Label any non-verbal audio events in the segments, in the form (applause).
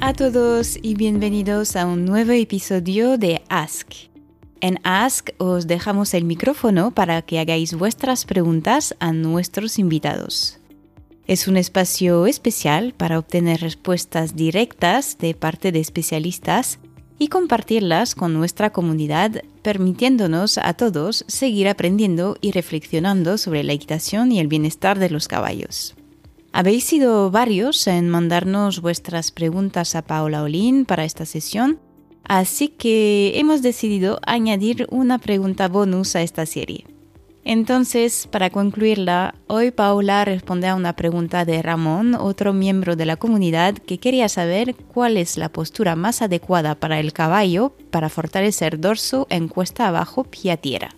A todos y bienvenidos a un nuevo episodio de Ask. En Ask os dejamos el micrófono para que hagáis vuestras preguntas a nuestros invitados. Es un espacio especial para obtener respuestas directas de parte de especialistas y compartirlas con nuestra comunidad, permitiéndonos a todos seguir aprendiendo y reflexionando sobre la equitación y el bienestar de los caballos. Habéis sido varios en mandarnos vuestras preguntas a Paola Olin para esta sesión, así que hemos decidido añadir una pregunta bonus a esta serie. Entonces, para concluirla, hoy Paula responde a una pregunta de Ramón, otro miembro de la comunidad, que quería saber cuál es la postura más adecuada para el caballo para fortalecer dorso en cuesta abajo pie a tierra.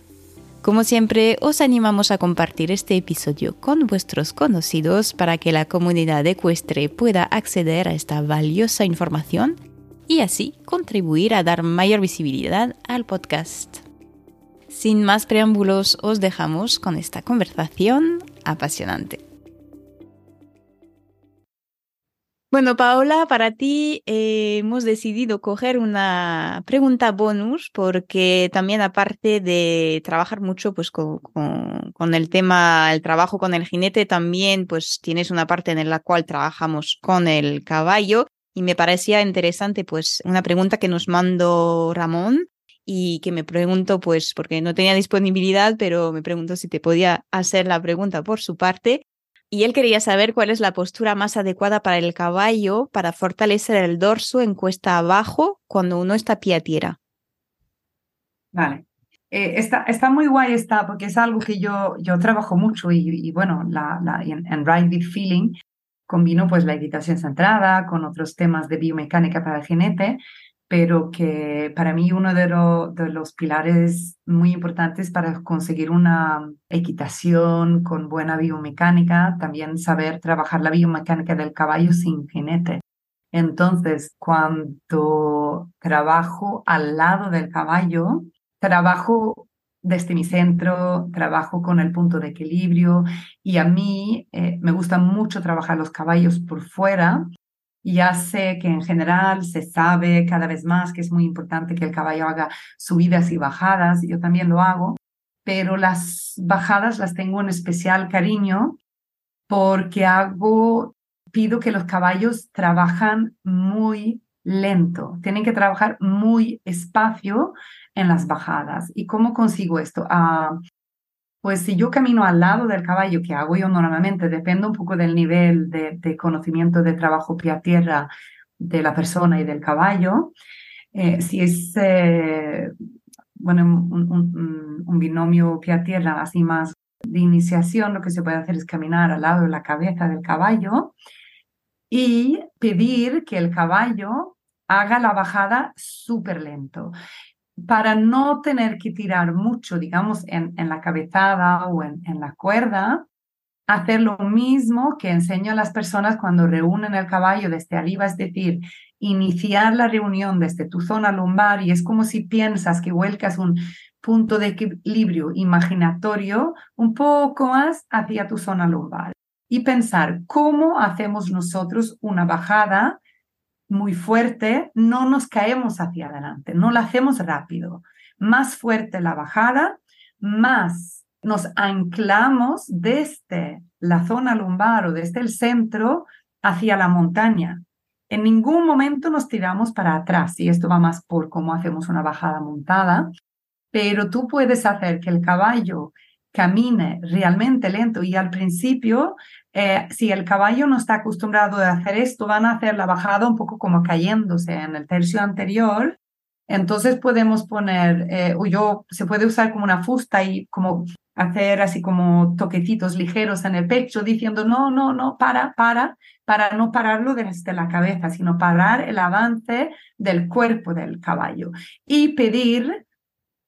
Como siempre, os animamos a compartir este episodio con vuestros conocidos para que la comunidad ecuestre pueda acceder a esta valiosa información y así contribuir a dar mayor visibilidad al podcast. Sin más preámbulos, os dejamos con esta conversación apasionante. Bueno, Paola, para ti eh, hemos decidido coger una pregunta bonus porque también aparte de trabajar mucho pues con, con, el tema, el trabajo con el jinete, también pues tienes una parte en la cual trabajamos con el caballo y me parecía interesante pues una pregunta que nos mandó Ramón y que me pregunto pues porque no tenía disponibilidad, pero me pregunto si te podía hacer la pregunta por su parte y él quería saber cuál es la postura más adecuada para el caballo para fortalecer el dorso en cuesta abajo cuando uno está pie a tierra. Vale. Eh, está, está, muy guay esta, porque es algo que yo, yo trabajo mucho y, bueno, la, en, en Ride with Feeling combino pues la equitación centrada con otros temas de biomecánica para el jinete pero que para mí uno de, de, los pilares muy importantes para conseguir una equitación con buena biomecánica, también saber trabajar la biomecánica del caballo sin jinete. Entonces, cuando trabajo al lado del caballo, trabajo desde mi centro, trabajo con el punto de equilibrio y a mí eh, me gusta mucho trabajar los caballos por fuera ya sé que en general se sabe cada vez más que es muy importante que el caballo haga subidas y bajadas, yo también lo hago, pero las bajadas las tengo en especial cariño porque hago, pido que los caballos trabajan muy lento, tienen que trabajar muy espacio en las bajadas. ¿Y cómo consigo esto? Ah, pues si yo camino al lado del caballo, que hago yo normalmente, depende un poco del nivel de, conocimiento de trabajo pie a tierra de la persona y del caballo. Eh, si es eh, bueno, un, un, binomio pie a tierra así más de iniciación, lo que se puede hacer es caminar al lado de la cabeza del caballo y pedir que el caballo haga la bajada súper lento para no tener que tirar mucho, digamos, en, en la cabezada o en, en, la cuerda, hacer lo mismo que enseño a las personas cuando reúnen el caballo desde arriba, es decir, iniciar la reunión desde tu zona lumbar y es como si piensas que vuelcas un punto de equilibrio imaginatorio un poco más hacia tu zona lumbar. Y pensar cómo hacemos nosotros una bajada muy fuerte, no nos caemos hacia adelante, no la hacemos rápido. Más fuerte la bajada, más nos anclamos desde la zona lumbar o desde el centro hacia la montaña. En ningún momento nos tiramos para atrás y esto va más por cómo hacemos una bajada montada, pero tú puedes hacer que el caballo camine realmente lento y al principio, eh, si el caballo no está acostumbrado a hacer esto, van a hacer la bajada un poco como cayéndose en el tercio anterior. Entonces podemos poner, eh, o yo, se puede usar como una fusta y como hacer así como toquecitos ligeros en el pecho diciendo, no, no, no, para, para, para no pararlo desde la cabeza, sino parar el avance del cuerpo del caballo y pedir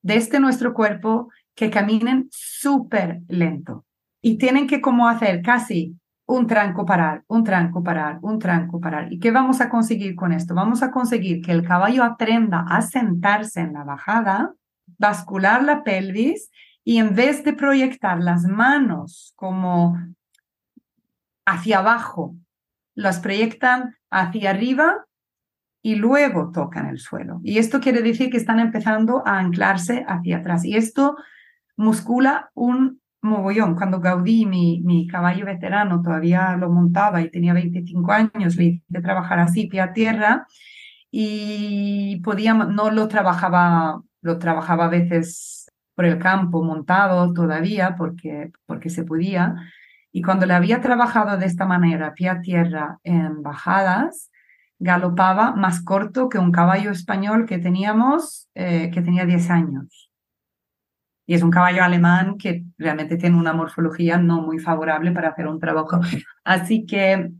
desde nuestro cuerpo que caminen súper lento y tienen que como hacer casi un tranco parar, un tranco parar, un tranco parar. ¿Y qué vamos a conseguir con esto? Vamos a conseguir que el caballo aprenda a sentarse en la bajada, bascular la pelvis y en vez de proyectar las manos como hacia abajo, las proyectan hacia arriba y luego tocan el suelo. Y esto quiere decir que están empezando a anclarse hacia atrás. Y esto muscula un mogollón. Cuando Gaudí, mi, mi caballo veterano, todavía lo montaba y tenía 25 años, le hice trabajar así, pie a tierra, y podíamos, no lo trabajaba, lo trabajaba a veces por el campo montado todavía, porque, porque se podía. Y cuando le había trabajado de esta manera, pie a tierra, en bajadas, galopaba más corto que un caballo español que teníamos, eh, que tenía 10 años. Y es un caballo alemán que realmente tiene una morfología no muy favorable para hacer un trabajo. Así que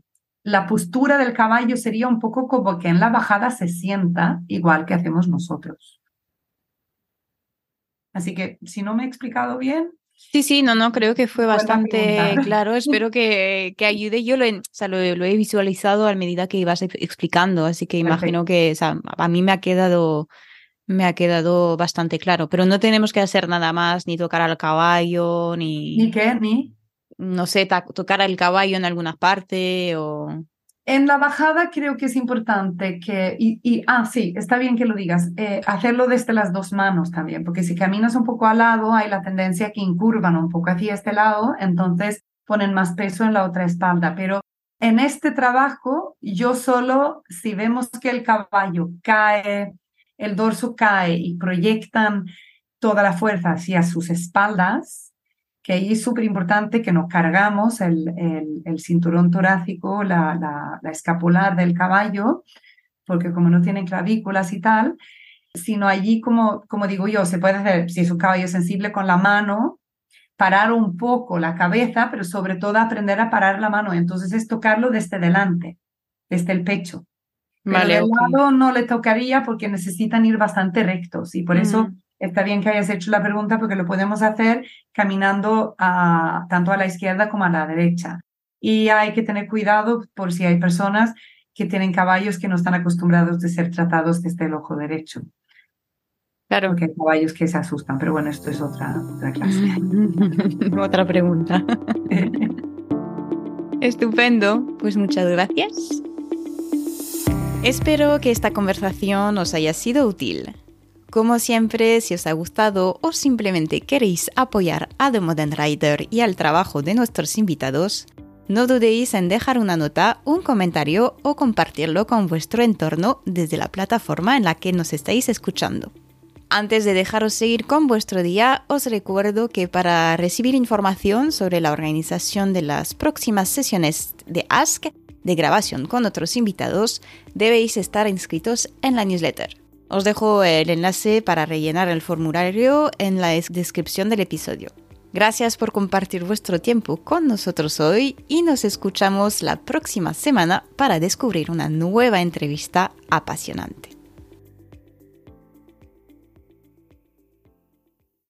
la postura del caballo sería un poco como que en la bajada se sienta igual que hacemos nosotros. Así que si no me he explicado bien, Sí, sí, no, no, creo que fue bastante claro. (laughs) Espero que, que ayude. Yo lo he, lo, he visualizado a medida que ibas explicando, así que imagino que a mí me ha quedado me ha quedado bastante claro. Pero no tenemos que hacer nada más, ni tocar al caballo, ni. ¿Ni qué? Ni. No sé, tocar al caballo en alguna parte o. En la bajada creo que es importante que, y, ah, sí, está bien que lo digas, eh, hacerlo desde las dos manos también, porque si caminas un poco al lado, hay la tendencia que incurvan un poco hacia este lado, entonces ponen más peso en la otra espalda. Pero en este trabajo, yo solo, si vemos que el caballo cae, el dorso cae y proyectan toda la fuerza hacia sus espaldas, que ahí es súper importante que nos cargamos el, el, cinturón torácico, la, la, escapular del caballo, porque como no tienen clavículas y tal, sino allí, como, como digo yo, se puede hacer, si es un caballo sensible, con la mano, parar un poco la cabeza, pero sobre todo aprender a parar la mano. Entonces es tocarlo desde delante, desde el pecho. Pero vale, lado no le tocaría porque necesitan ir bastante rectos y por eso mm está bien que hayas hecho la pregunta porque lo podemos hacer caminando a, tanto a la izquierda como a la derecha. Y hay que tener cuidado por si hay personas que tienen caballos que no están acostumbrados de ser tratados desde el ojo derecho. Claro. Porque hay caballos que se asustan, pero bueno, esto es otra, otra clase. (laughs) otra pregunta. (laughs) Estupendo, pues muchas gracias. Espero que esta conversación os haya sido útil. Como siempre, si os ha gustado o simplemente queréis apoyar a The Modern Rider y al trabajo de nuestros invitados, no dudéis en dejar una nota, un comentario o compartirlo con vuestro entorno desde la plataforma en la que nos estáis escuchando. Antes de dejaros seguir con vuestro día, os recuerdo que para recibir información sobre la organización de las próximas sesiones de Ask, de grabación con otros invitados, debéis estar inscritos en la newsletter. Os dejo el enlace para rellenar el formulario en la descripción del episodio. Gracias por compartir vuestro tiempo con nosotros hoy y nos escuchamos la próxima semana para descubrir una nueva entrevista apasionante.